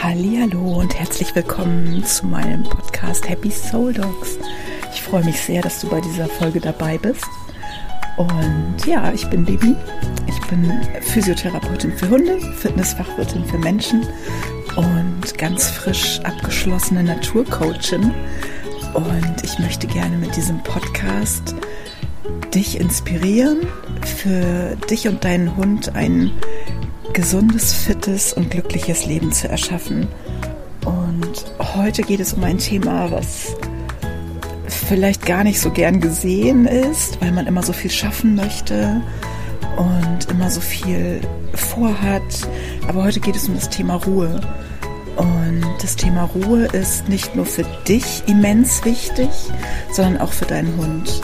Hallo und herzlich willkommen zu meinem Podcast Happy Soul Dogs. Ich freue mich sehr, dass du bei dieser Folge dabei bist. Und ja, ich bin Debbie. Ich bin Physiotherapeutin für Hunde, Fitnessfachwirtin für Menschen und ganz frisch abgeschlossene Naturcoachin. Und ich möchte gerne mit diesem Podcast dich inspirieren, für dich und deinen Hund ein gesundes, fittes und glückliches Leben zu erschaffen. Und heute geht es um ein Thema, was vielleicht gar nicht so gern gesehen ist, weil man immer so viel schaffen möchte und immer so viel vorhat. Aber heute geht es um das Thema Ruhe. Und das Thema Ruhe ist nicht nur für dich immens wichtig, sondern auch für deinen Hund.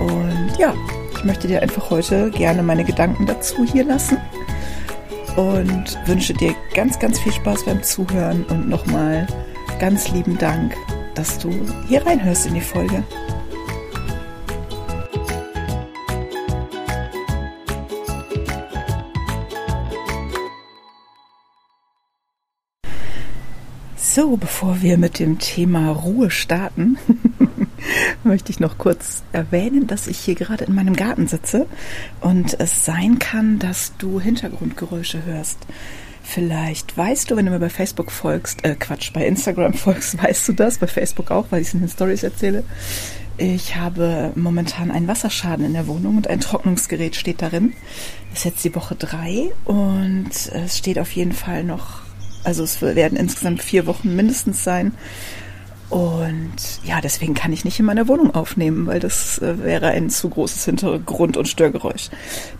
Und ja, ich möchte dir einfach heute gerne meine Gedanken dazu hier lassen und wünsche dir ganz, ganz viel Spaß beim Zuhören und nochmal ganz lieben Dank, dass du hier reinhörst in die Folge. So, bevor wir mit dem Thema Ruhe starten, möchte ich noch kurz erwähnen, dass ich hier gerade in meinem Garten sitze und es sein kann, dass du Hintergrundgeräusche hörst. Vielleicht weißt du, wenn du mir bei Facebook folgst, äh Quatsch, bei Instagram folgst, weißt du das, bei Facebook auch, weil ich es in den Stories erzähle. Ich habe momentan einen Wasserschaden in der Wohnung und ein Trocknungsgerät steht darin. Ist jetzt die Woche drei und es steht auf jeden Fall noch, also es werden insgesamt vier Wochen mindestens sein, und ja, deswegen kann ich nicht in meiner Wohnung aufnehmen, weil das äh, wäre ein zu großes Hintergrund- und Störgeräusch.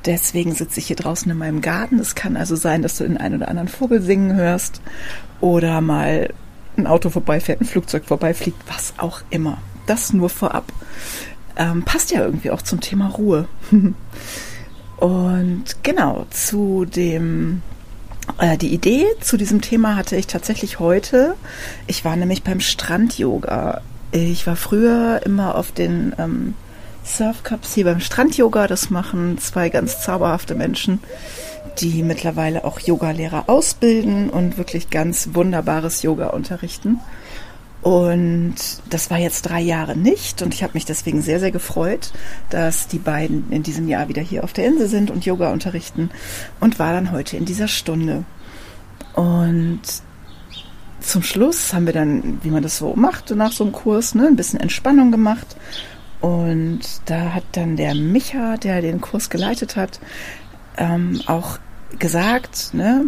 Deswegen sitze ich hier draußen in meinem Garten. Es kann also sein, dass du den einen oder anderen Vogel singen hörst oder mal ein Auto vorbeifährt, ein Flugzeug vorbeifliegt, was auch immer. Das nur vorab. Ähm, passt ja irgendwie auch zum Thema Ruhe. und genau, zu dem die Idee zu diesem Thema hatte ich tatsächlich heute. Ich war nämlich beim Strand-Yoga. Ich war früher immer auf den ähm, Surf-Cups hier beim Strand-Yoga. Das machen zwei ganz zauberhafte Menschen, die mittlerweile auch Yogalehrer ausbilden und wirklich ganz wunderbares Yoga unterrichten. Und das war jetzt drei Jahre nicht und ich habe mich deswegen sehr, sehr gefreut, dass die beiden in diesem Jahr wieder hier auf der Insel sind und Yoga unterrichten und war dann heute in dieser Stunde. Und zum Schluss haben wir dann, wie man das so macht nach so einem Kurs, ne, ein bisschen Entspannung gemacht. Und da hat dann der Micha, der den Kurs geleitet hat, ähm, auch gesagt, ne,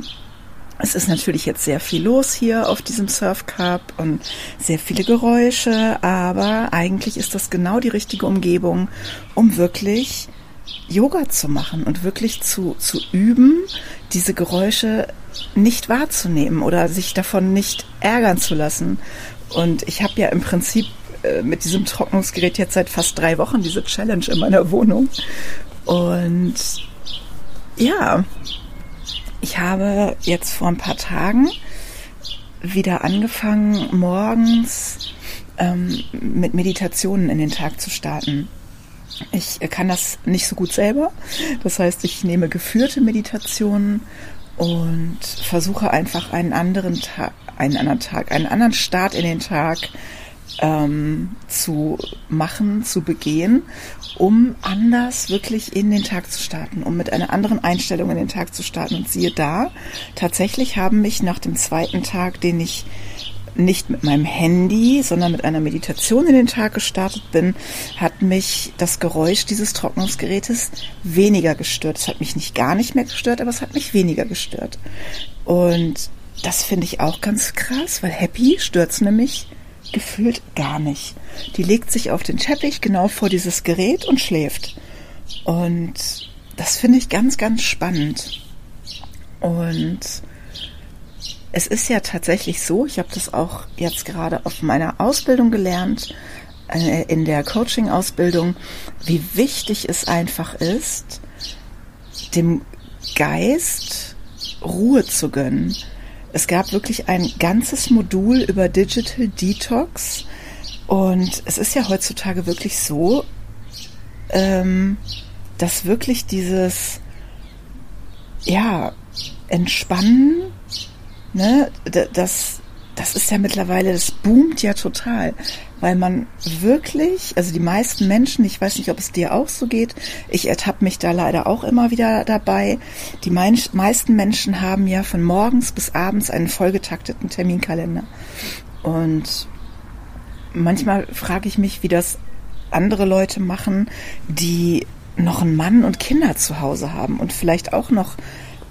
es ist natürlich jetzt sehr viel los hier auf diesem Surf Cup und sehr viele Geräusche, aber eigentlich ist das genau die richtige Umgebung, um wirklich Yoga zu machen und wirklich zu, zu üben, diese Geräusche nicht wahrzunehmen oder sich davon nicht ärgern zu lassen. Und ich habe ja im Prinzip äh, mit diesem Trocknungsgerät jetzt seit fast drei Wochen diese Challenge in meiner Wohnung. Und ja, ich habe jetzt vor ein paar Tagen wieder angefangen, morgens ähm, mit Meditationen in den Tag zu starten. Ich kann das nicht so gut selber. Das heißt, ich nehme geführte Meditationen und versuche einfach einen anderen Tag, einen anderen Tag, einen anderen Start in den Tag ähm, zu machen, zu begehen, um anders wirklich in den Tag zu starten, um mit einer anderen Einstellung in den Tag zu starten. Und siehe da, tatsächlich haben mich nach dem zweiten Tag, den ich nicht mit meinem Handy, sondern mit einer Meditation in den Tag gestartet bin, hat mich das Geräusch dieses Trocknungsgerätes weniger gestört. Es hat mich nicht gar nicht mehr gestört, aber es hat mich weniger gestört. Und das finde ich auch ganz krass, weil Happy stört es nämlich gefühlt gar nicht. Die legt sich auf den Teppich genau vor dieses Gerät und schläft. Und das finde ich ganz, ganz spannend. Und es ist ja tatsächlich so, ich habe das auch jetzt gerade auf meiner Ausbildung gelernt, äh, in der Coaching-Ausbildung, wie wichtig es einfach ist, dem Geist Ruhe zu gönnen. Es gab wirklich ein ganzes Modul über Digital Detox. Und es ist ja heutzutage wirklich so, ähm, dass wirklich dieses, ja, Entspannen Ne, das, das ist ja mittlerweile, das boomt ja total, weil man wirklich, also die meisten Menschen, ich weiß nicht, ob es dir auch so geht, ich ertappe mich da leider auch immer wieder dabei, die meisten Menschen haben ja von morgens bis abends einen vollgetakteten Terminkalender. Und manchmal frage ich mich, wie das andere Leute machen, die noch einen Mann und Kinder zu Hause haben und vielleicht auch noch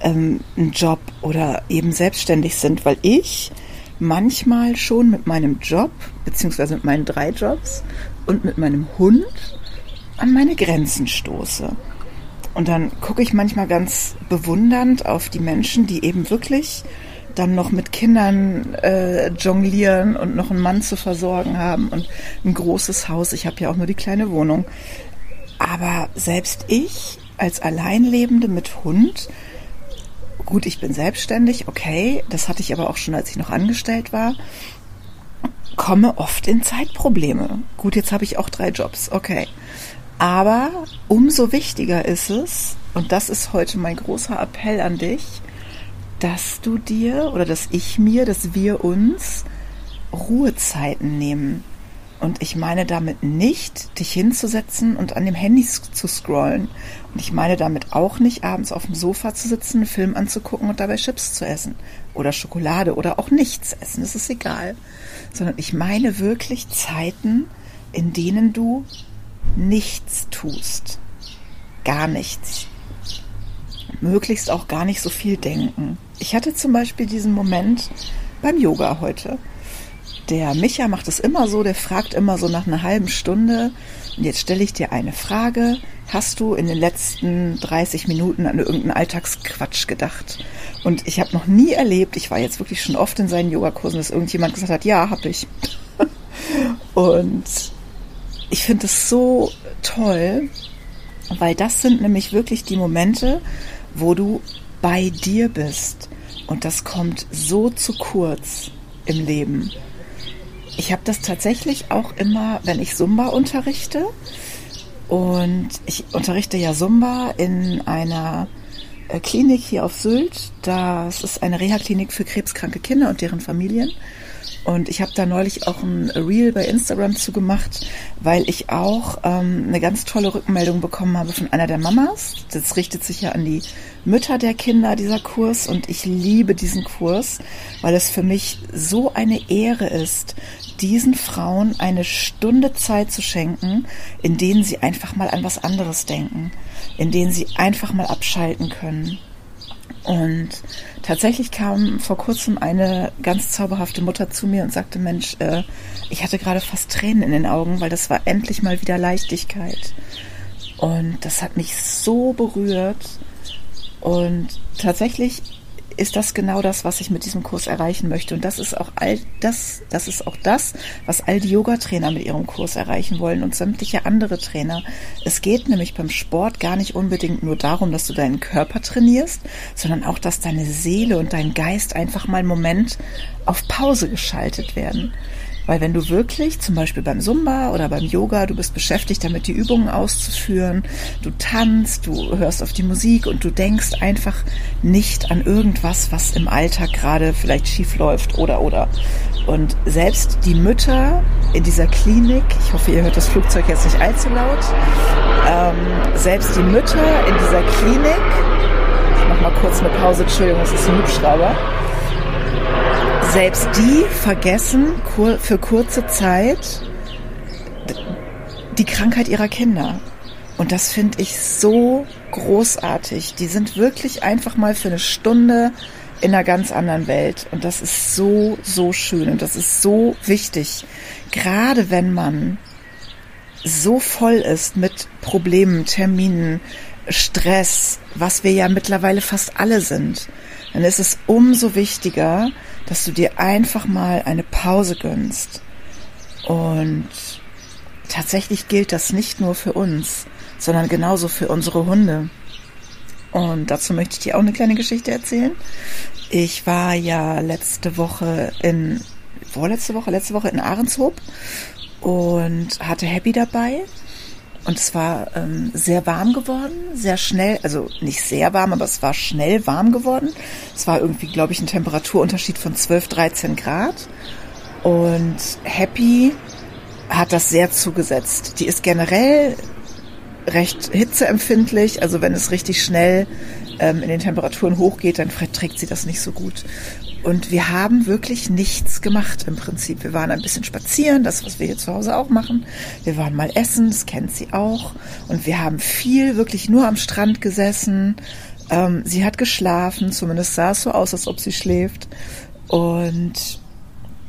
ähm, einen Job oder eben selbstständig sind, weil ich manchmal schon mit meinem Job, beziehungsweise mit meinen drei Jobs und mit meinem Hund an meine Grenzen stoße. Und dann gucke ich manchmal ganz bewundernd auf die Menschen, die eben wirklich dann noch mit Kindern äh, jonglieren und noch einen Mann zu versorgen haben und ein großes Haus. Ich habe ja auch nur die kleine Wohnung. Aber selbst ich als Alleinlebende mit Hund Gut, ich bin selbstständig, okay, das hatte ich aber auch schon, als ich noch angestellt war, komme oft in Zeitprobleme. Gut, jetzt habe ich auch drei Jobs, okay. Aber umso wichtiger ist es, und das ist heute mein großer Appell an dich, dass du dir oder dass ich mir, dass wir uns Ruhezeiten nehmen. Und ich meine damit nicht, dich hinzusetzen und an dem Handy zu scrollen. Und ich meine damit auch nicht, abends auf dem Sofa zu sitzen, einen Film anzugucken und dabei Chips zu essen. Oder Schokolade oder auch nichts essen, das ist egal. Sondern ich meine wirklich Zeiten, in denen du nichts tust. Gar nichts. Möglichst auch gar nicht so viel denken. Ich hatte zum Beispiel diesen Moment beim Yoga heute der Micha macht es immer so, der fragt immer so nach einer halben Stunde. Und jetzt stelle ich dir eine Frage. Hast du in den letzten 30 Minuten an irgendeinen Alltagsquatsch gedacht? Und ich habe noch nie erlebt, ich war jetzt wirklich schon oft in seinen Yogakursen, dass irgendjemand gesagt hat, ja, habe ich. Und ich finde es so toll, weil das sind nämlich wirklich die Momente, wo du bei dir bist. Und das kommt so zu kurz im Leben. Ich habe das tatsächlich auch immer, wenn ich Zumba unterrichte. Und ich unterrichte ja Zumba in einer äh, Klinik hier auf Sylt. Das ist eine Reha-Klinik für krebskranke Kinder und deren Familien. Und ich habe da neulich auch ein Reel bei Instagram zugemacht, weil ich auch ähm, eine ganz tolle Rückmeldung bekommen habe von einer der Mamas. Das richtet sich ja an die Mütter der Kinder, dieser Kurs. Und ich liebe diesen Kurs, weil es für mich so eine Ehre ist, diesen Frauen eine Stunde Zeit zu schenken, in denen sie einfach mal an was anderes denken, in denen sie einfach mal abschalten können. Und tatsächlich kam vor kurzem eine ganz zauberhafte Mutter zu mir und sagte, Mensch, äh, ich hatte gerade fast Tränen in den Augen, weil das war endlich mal wieder Leichtigkeit. Und das hat mich so berührt. Und tatsächlich ist das genau das, was ich mit diesem Kurs erreichen möchte. Und das ist auch all das, das ist auch das, was all die Yoga-Trainer mit ihrem Kurs erreichen wollen und sämtliche andere Trainer. Es geht nämlich beim Sport gar nicht unbedingt nur darum, dass du deinen Körper trainierst, sondern auch, dass deine Seele und dein Geist einfach mal einen Moment auf Pause geschaltet werden. Weil wenn du wirklich, zum Beispiel beim Zumba oder beim Yoga, du bist beschäftigt damit, die Übungen auszuführen, du tanzt, du hörst auf die Musik und du denkst einfach nicht an irgendwas, was im Alltag gerade vielleicht schief läuft oder oder. Und selbst die Mütter in dieser Klinik, ich hoffe, ihr hört das Flugzeug jetzt nicht allzu laut, ähm, selbst die Mütter in dieser Klinik, ich mach mal kurz eine Pause, Entschuldigung, es ist ein Hubschrauber, selbst die vergessen für kurze Zeit die Krankheit ihrer Kinder. Und das finde ich so großartig. Die sind wirklich einfach mal für eine Stunde in einer ganz anderen Welt. Und das ist so, so schön und das ist so wichtig. Gerade wenn man so voll ist mit Problemen, Terminen, Stress, was wir ja mittlerweile fast alle sind, dann ist es umso wichtiger, dass du dir einfach mal eine Pause gönnst. Und tatsächlich gilt das nicht nur für uns, sondern genauso für unsere Hunde. Und dazu möchte ich dir auch eine kleine Geschichte erzählen. Ich war ja letzte Woche in, vorletzte Woche, letzte Woche in Ahrenshoop und hatte Happy dabei. Und es war ähm, sehr warm geworden, sehr schnell, also nicht sehr warm, aber es war schnell warm geworden. Es war irgendwie, glaube ich, ein Temperaturunterschied von 12, 13 Grad. Und Happy hat das sehr zugesetzt. Die ist generell recht hitzeempfindlich, also wenn es richtig schnell ähm, in den Temperaturen hochgeht, dann verträgt sie das nicht so gut. Und wir haben wirklich nichts gemacht im Prinzip. Wir waren ein bisschen spazieren, das, was wir hier zu Hause auch machen. Wir waren mal essen, das kennt sie auch. Und wir haben viel wirklich nur am Strand gesessen. Ähm, sie hat geschlafen, zumindest sah es so aus, als ob sie schläft. Und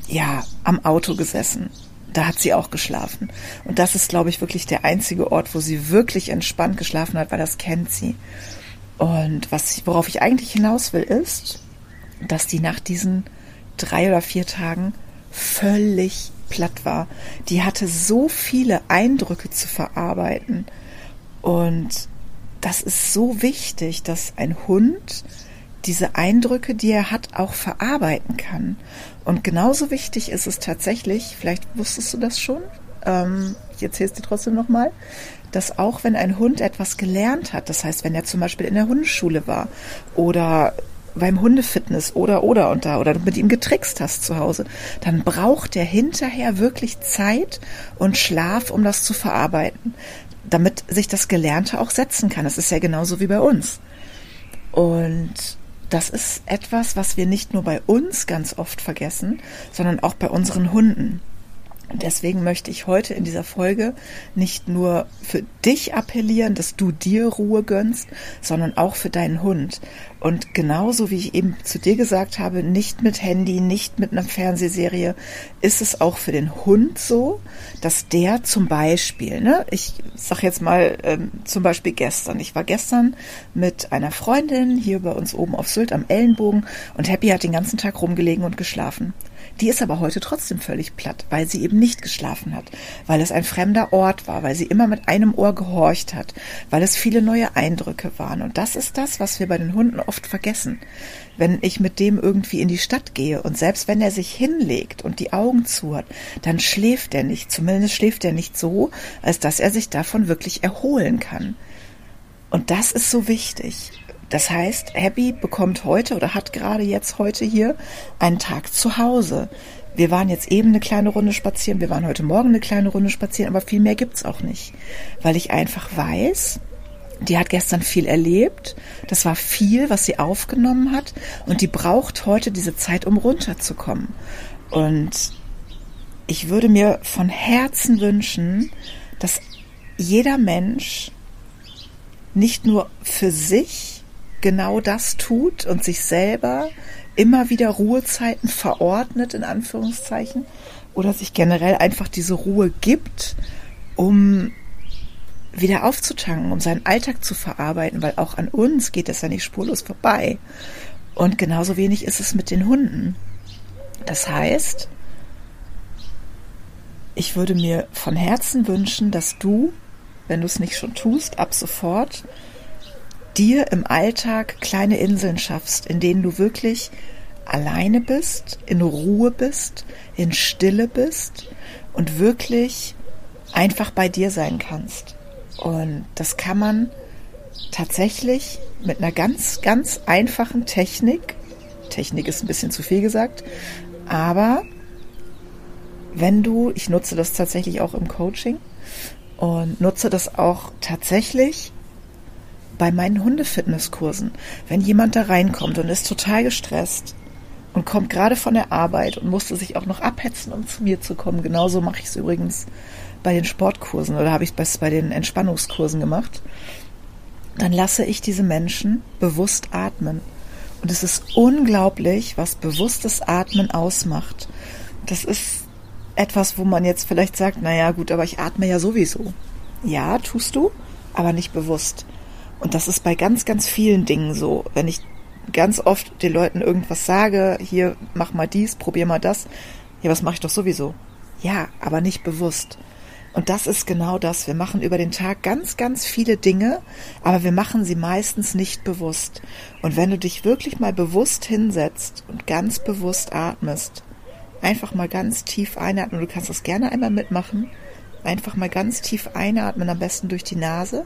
ja, am Auto gesessen. Da hat sie auch geschlafen. Und das ist, glaube ich, wirklich der einzige Ort, wo sie wirklich entspannt geschlafen hat, weil das kennt sie. Und was, worauf ich eigentlich hinaus will, ist, dass die nach diesen drei oder vier Tagen völlig platt war. Die hatte so viele Eindrücke zu verarbeiten. Und das ist so wichtig, dass ein Hund diese Eindrücke, die er hat, auch verarbeiten kann. Und genauso wichtig ist es tatsächlich, vielleicht wusstest du das schon, ähm, ich erzähle es dir trotzdem nochmal, dass auch wenn ein Hund etwas gelernt hat, das heißt, wenn er zum Beispiel in der Hundeschule war oder beim Hundefitness oder oder und da oder mit ihm getrickst hast zu Hause, dann braucht der hinterher wirklich Zeit und Schlaf, um das zu verarbeiten, damit sich das Gelernte auch setzen kann. Das ist ja genauso wie bei uns. Und das ist etwas, was wir nicht nur bei uns ganz oft vergessen, sondern auch bei unseren Hunden. Deswegen möchte ich heute in dieser Folge nicht nur für dich appellieren, dass du dir Ruhe gönnst, sondern auch für deinen Hund. Und genauso wie ich eben zu dir gesagt habe, nicht mit Handy, nicht mit einer Fernsehserie, ist es auch für den Hund so, dass der zum Beispiel, ne, ich sag jetzt mal ähm, zum Beispiel gestern, ich war gestern mit einer Freundin hier bei uns oben auf Sylt am Ellenbogen und Happy hat den ganzen Tag rumgelegen und geschlafen. Die ist aber heute trotzdem völlig platt, weil sie eben nicht geschlafen hat, weil es ein fremder Ort war, weil sie immer mit einem Ohr gehorcht hat, weil es viele neue Eindrücke waren. Und das ist das, was wir bei den Hunden oft vergessen. Wenn ich mit dem irgendwie in die Stadt gehe und selbst wenn er sich hinlegt und die Augen zu hat, dann schläft er nicht. Zumindest schläft er nicht so, als dass er sich davon wirklich erholen kann. Und das ist so wichtig. Das heißt, Happy bekommt heute oder hat gerade jetzt heute hier einen Tag zu Hause. Wir waren jetzt eben eine kleine Runde spazieren, wir waren heute Morgen eine kleine Runde spazieren, aber viel mehr gibt's auch nicht. Weil ich einfach weiß, die hat gestern viel erlebt. Das war viel, was sie aufgenommen hat. Und die braucht heute diese Zeit, um runterzukommen. Und ich würde mir von Herzen wünschen, dass jeder Mensch nicht nur für sich genau das tut und sich selber immer wieder Ruhezeiten verordnet, in Anführungszeichen, oder sich generell einfach diese Ruhe gibt, um wieder aufzutanken, um seinen Alltag zu verarbeiten, weil auch an uns geht es ja nicht spurlos vorbei. Und genauso wenig ist es mit den Hunden. Das heißt, ich würde mir von Herzen wünschen, dass du, wenn du es nicht schon tust, ab sofort dir im Alltag kleine Inseln schaffst, in denen du wirklich alleine bist, in Ruhe bist, in Stille bist und wirklich einfach bei dir sein kannst. Und das kann man tatsächlich mit einer ganz, ganz einfachen Technik, Technik ist ein bisschen zu viel gesagt, aber wenn du, ich nutze das tatsächlich auch im Coaching und nutze das auch tatsächlich bei meinen Hundefitnesskursen, wenn jemand da reinkommt und ist total gestresst und kommt gerade von der Arbeit und musste sich auch noch abhetzen, um zu mir zu kommen. Genauso mache ich es übrigens bei den Sportkursen oder habe ich es bei den Entspannungskursen gemacht. Dann lasse ich diese Menschen bewusst atmen. Und es ist unglaublich, was bewusstes Atmen ausmacht. Das ist etwas, wo man jetzt vielleicht sagt, naja gut, aber ich atme ja sowieso. Ja, tust du, aber nicht bewusst. Und das ist bei ganz, ganz vielen Dingen so. Wenn ich ganz oft den Leuten irgendwas sage, hier, mach mal dies, probier mal das. Ja, was mache ich doch sowieso? Ja, aber nicht bewusst. Und das ist genau das. Wir machen über den Tag ganz, ganz viele Dinge, aber wir machen sie meistens nicht bewusst. Und wenn du dich wirklich mal bewusst hinsetzt und ganz bewusst atmest, einfach mal ganz tief einatmen, du kannst das gerne einmal mitmachen, Einfach mal ganz tief einatmen, am besten durch die Nase.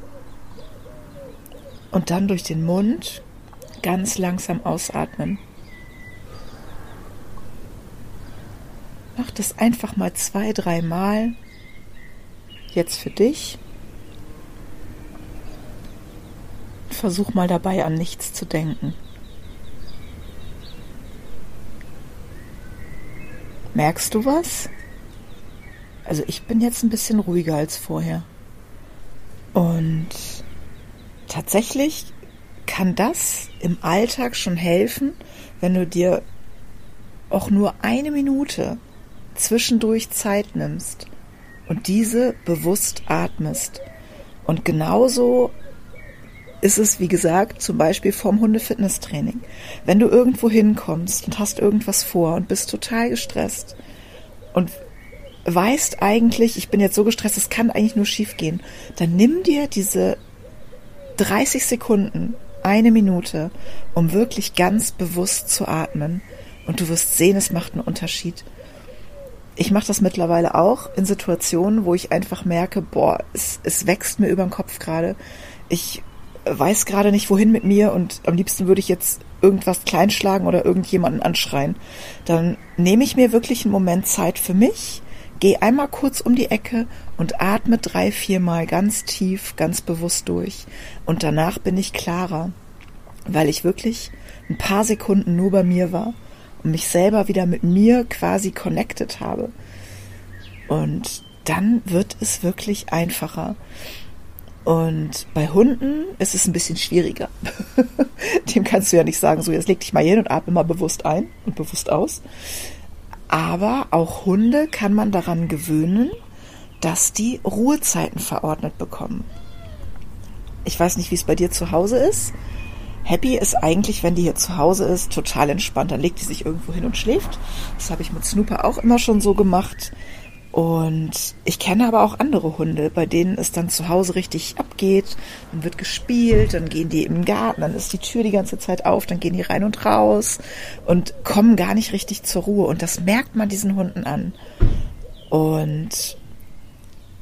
Und dann durch den Mund ganz langsam ausatmen. Mach das einfach mal zwei, drei Mal. Jetzt für dich. Versuch mal dabei an nichts zu denken. Merkst du was? Also ich bin jetzt ein bisschen ruhiger als vorher. Und tatsächlich kann das im Alltag schon helfen, wenn du dir auch nur eine Minute zwischendurch Zeit nimmst und diese bewusst atmest. Und genauso ist es, wie gesagt, zum Beispiel vom Hundefitnesstraining. Wenn du irgendwo hinkommst und hast irgendwas vor und bist total gestresst und weißt eigentlich, ich bin jetzt so gestresst, es kann eigentlich nur schief gehen, dann nimm dir diese 30 Sekunden, eine Minute, um wirklich ganz bewusst zu atmen. Und du wirst sehen, es macht einen Unterschied. Ich mache das mittlerweile auch in Situationen, wo ich einfach merke, boah, es, es wächst mir über den Kopf gerade. Ich weiß gerade nicht, wohin mit mir und am liebsten würde ich jetzt irgendwas kleinschlagen oder irgendjemanden anschreien. Dann nehme ich mir wirklich einen Moment Zeit für mich, gehe einmal kurz um die Ecke und atme drei, viermal ganz tief, ganz bewusst durch. Und danach bin ich klarer, weil ich wirklich ein paar Sekunden nur bei mir war und mich selber wieder mit mir quasi connected habe. Und dann wird es wirklich einfacher. Und bei Hunden ist es ein bisschen schwieriger. Dem kannst du ja nicht sagen, so jetzt leg dich mal hin und atme mal bewusst ein und bewusst aus. Aber auch Hunde kann man daran gewöhnen, dass die Ruhezeiten verordnet bekommen. Ich weiß nicht, wie es bei dir zu Hause ist. Happy ist eigentlich, wenn die hier zu Hause ist, total entspannt. Dann legt die sich irgendwo hin und schläft. Das habe ich mit Snooper auch immer schon so gemacht. Und ich kenne aber auch andere Hunde, bei denen es dann zu Hause richtig abgeht. Dann wird gespielt, dann gehen die im Garten, dann ist die Tür die ganze Zeit auf, dann gehen die rein und raus und kommen gar nicht richtig zur Ruhe. Und das merkt man diesen Hunden an. Und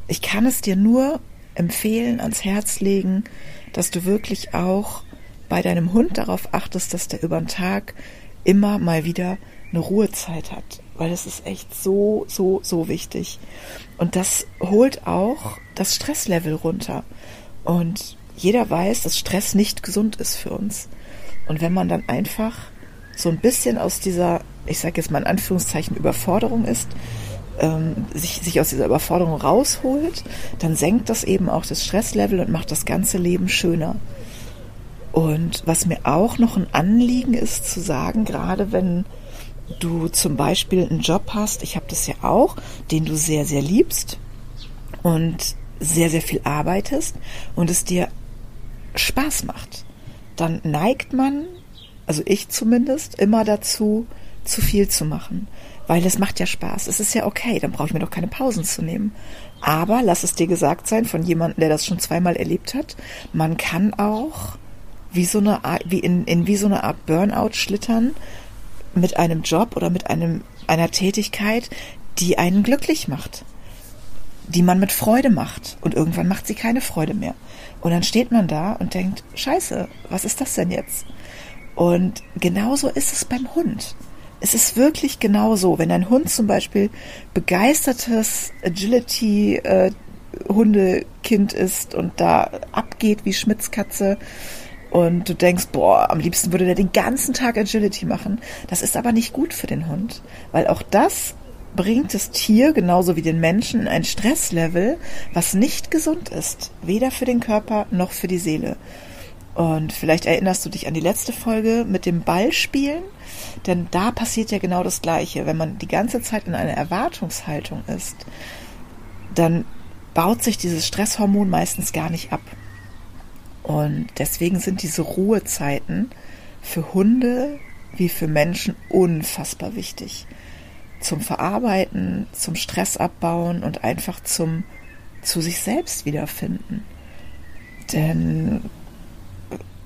ich kann es dir nur empfehlen, ans Herz legen, dass du wirklich auch bei deinem Hund darauf achtest, dass der über den Tag immer mal wieder eine Ruhezeit hat weil das ist echt so, so, so wichtig. Und das holt auch das Stresslevel runter. Und jeder weiß, dass Stress nicht gesund ist für uns. Und wenn man dann einfach so ein bisschen aus dieser, ich sage jetzt mal in Anführungszeichen, Überforderung ist, ähm, sich, sich aus dieser Überforderung rausholt, dann senkt das eben auch das Stresslevel und macht das ganze Leben schöner. Und was mir auch noch ein Anliegen ist zu sagen, gerade wenn du zum Beispiel einen Job hast, ich habe das ja auch, den du sehr, sehr liebst und sehr, sehr viel arbeitest und es dir Spaß macht, dann neigt man, also ich zumindest, immer dazu, zu viel zu machen. Weil es macht ja Spaß. Es ist ja okay, dann brauche ich mir doch keine Pausen zu nehmen. Aber lass es dir gesagt sein von jemandem, der das schon zweimal erlebt hat, man kann auch wie so eine Art, wie in, in wie so eine Art Burnout schlittern, mit einem Job oder mit einem, einer Tätigkeit, die einen glücklich macht, die man mit Freude macht. Und irgendwann macht sie keine Freude mehr. Und dann steht man da und denkt, scheiße, was ist das denn jetzt? Und genauso ist es beim Hund. Es ist wirklich genauso, wenn ein Hund zum Beispiel begeistertes Agility äh, ist und da abgeht wie Schmitzkatze und du denkst, boah, am liebsten würde der den ganzen Tag Agility machen. Das ist aber nicht gut für den Hund, weil auch das bringt das Tier genauso wie den Menschen in ein Stresslevel, was nicht gesund ist, weder für den Körper noch für die Seele. Und vielleicht erinnerst du dich an die letzte Folge mit dem Ballspielen, denn da passiert ja genau das Gleiche. Wenn man die ganze Zeit in einer Erwartungshaltung ist, dann baut sich dieses Stresshormon meistens gar nicht ab. Und deswegen sind diese Ruhezeiten für Hunde wie für Menschen unfassbar wichtig. Zum Verarbeiten, zum Stress abbauen und einfach zum zu sich selbst wiederfinden. Denn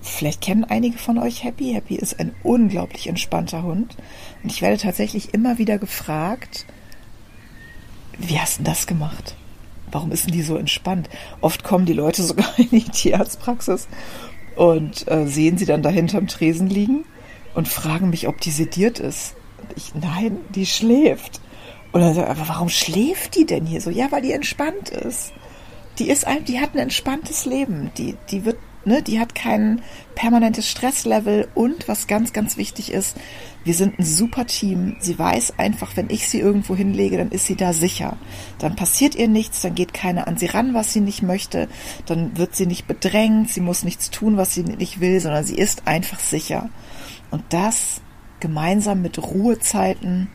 vielleicht kennen einige von euch Happy. Happy ist ein unglaublich entspannter Hund. Und ich werde tatsächlich immer wieder gefragt, wie hast du das gemacht? Warum ist denn die so entspannt? Oft kommen die Leute sogar in die Tierarztpraxis und äh, sehen sie dann da hinterm Tresen liegen und fragen mich, ob die sediert ist. Und ich, nein, die schläft. Und dann sage ich, aber warum schläft die denn hier so? Ja, weil die entspannt ist. Die ist ein, die hat ein entspanntes Leben. Die, die wird, ne, die hat kein permanentes Stresslevel und was ganz, ganz wichtig ist, wir sind ein super Team. Sie weiß einfach, wenn ich sie irgendwo hinlege, dann ist sie da sicher. Dann passiert ihr nichts, dann geht keiner an sie ran, was sie nicht möchte, dann wird sie nicht bedrängt, sie muss nichts tun, was sie nicht will, sondern sie ist einfach sicher. Und das gemeinsam mit Ruhezeiten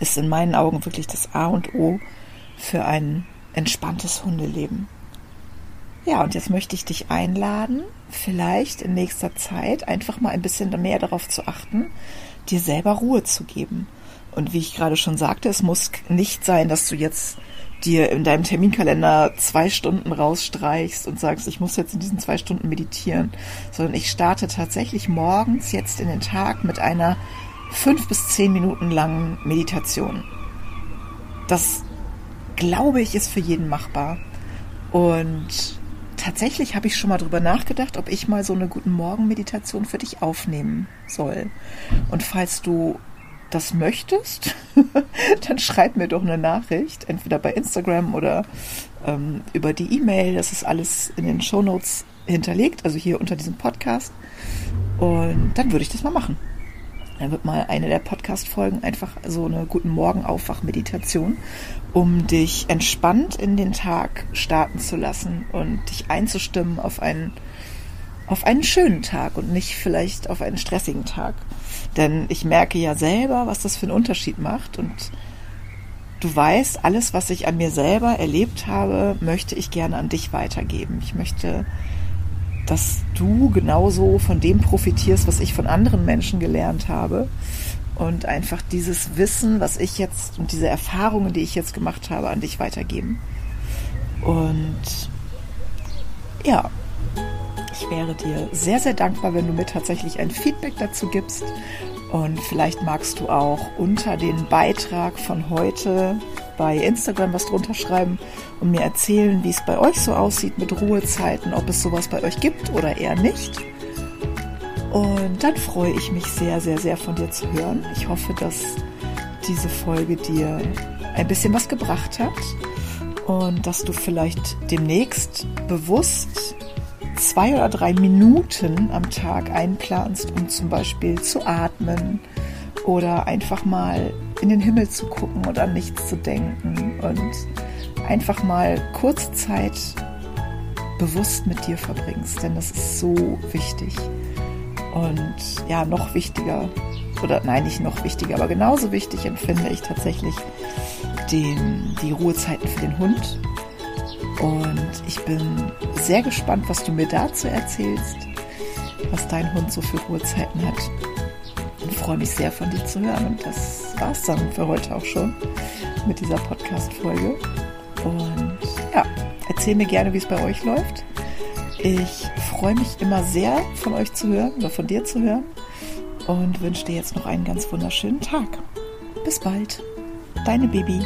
ist in meinen Augen wirklich das A und O für ein entspanntes Hundeleben. Ja, und jetzt möchte ich dich einladen, vielleicht in nächster Zeit einfach mal ein bisschen mehr darauf zu achten, dir selber Ruhe zu geben. Und wie ich gerade schon sagte, es muss nicht sein, dass du jetzt dir in deinem Terminkalender zwei Stunden rausstreichst und sagst, ich muss jetzt in diesen zwei Stunden meditieren, sondern ich starte tatsächlich morgens jetzt in den Tag mit einer fünf bis zehn Minuten langen Meditation. Das glaube ich ist für jeden machbar. Und tatsächlich habe ich schon mal drüber nachgedacht, ob ich mal so eine guten Morgen-Meditation für dich aufnehmen soll. Und falls du das möchtest, dann schreib mir doch eine Nachricht, entweder bei Instagram oder ähm, über die E-Mail. Das ist alles in den Show Notes hinterlegt, also hier unter diesem Podcast. Und dann würde ich das mal machen. Dann wird mal eine der Podcast-Folgen einfach so eine guten Morgen-Aufwach-Meditation, um dich entspannt in den Tag starten zu lassen und dich einzustimmen auf einen, auf einen schönen Tag und nicht vielleicht auf einen stressigen Tag. Denn ich merke ja selber, was das für einen Unterschied macht und du weißt, alles, was ich an mir selber erlebt habe, möchte ich gerne an dich weitergeben. Ich möchte, dass du genauso von dem profitierst, was ich von anderen Menschen gelernt habe und einfach dieses Wissen, was ich jetzt und diese Erfahrungen, die ich jetzt gemacht habe, an dich weitergeben. Und ja, ich wäre dir sehr, sehr dankbar, wenn du mir tatsächlich ein Feedback dazu gibst. Und vielleicht magst du auch unter den Beitrag von heute bei Instagram was drunter schreiben und mir erzählen, wie es bei euch so aussieht mit Ruhezeiten, ob es sowas bei euch gibt oder eher nicht. Und dann freue ich mich sehr, sehr, sehr von dir zu hören. Ich hoffe, dass diese Folge dir ein bisschen was gebracht hat und dass du vielleicht demnächst bewusst zwei oder drei Minuten am Tag einplanst, um zum Beispiel zu atmen oder einfach mal in den Himmel zu gucken und an nichts zu denken und einfach mal kurze Zeit bewusst mit dir verbringst, denn das ist so wichtig. Und ja, noch wichtiger, oder nein, nicht noch wichtiger, aber genauso wichtig empfinde ich tatsächlich den, die Ruhezeiten für den Hund und ich bin sehr gespannt, was du mir dazu erzählst, was dein Hund so für Ruhezeiten hat. Freue mich sehr von dir zu hören. Und das war's dann für heute auch schon mit dieser Podcast-Folge. Und ja, erzähl mir gerne, wie es bei euch läuft. Ich freue mich immer sehr, von euch zu hören oder von dir zu hören. Und wünsche dir jetzt noch einen ganz wunderschönen Tag. Bis bald. Deine Baby.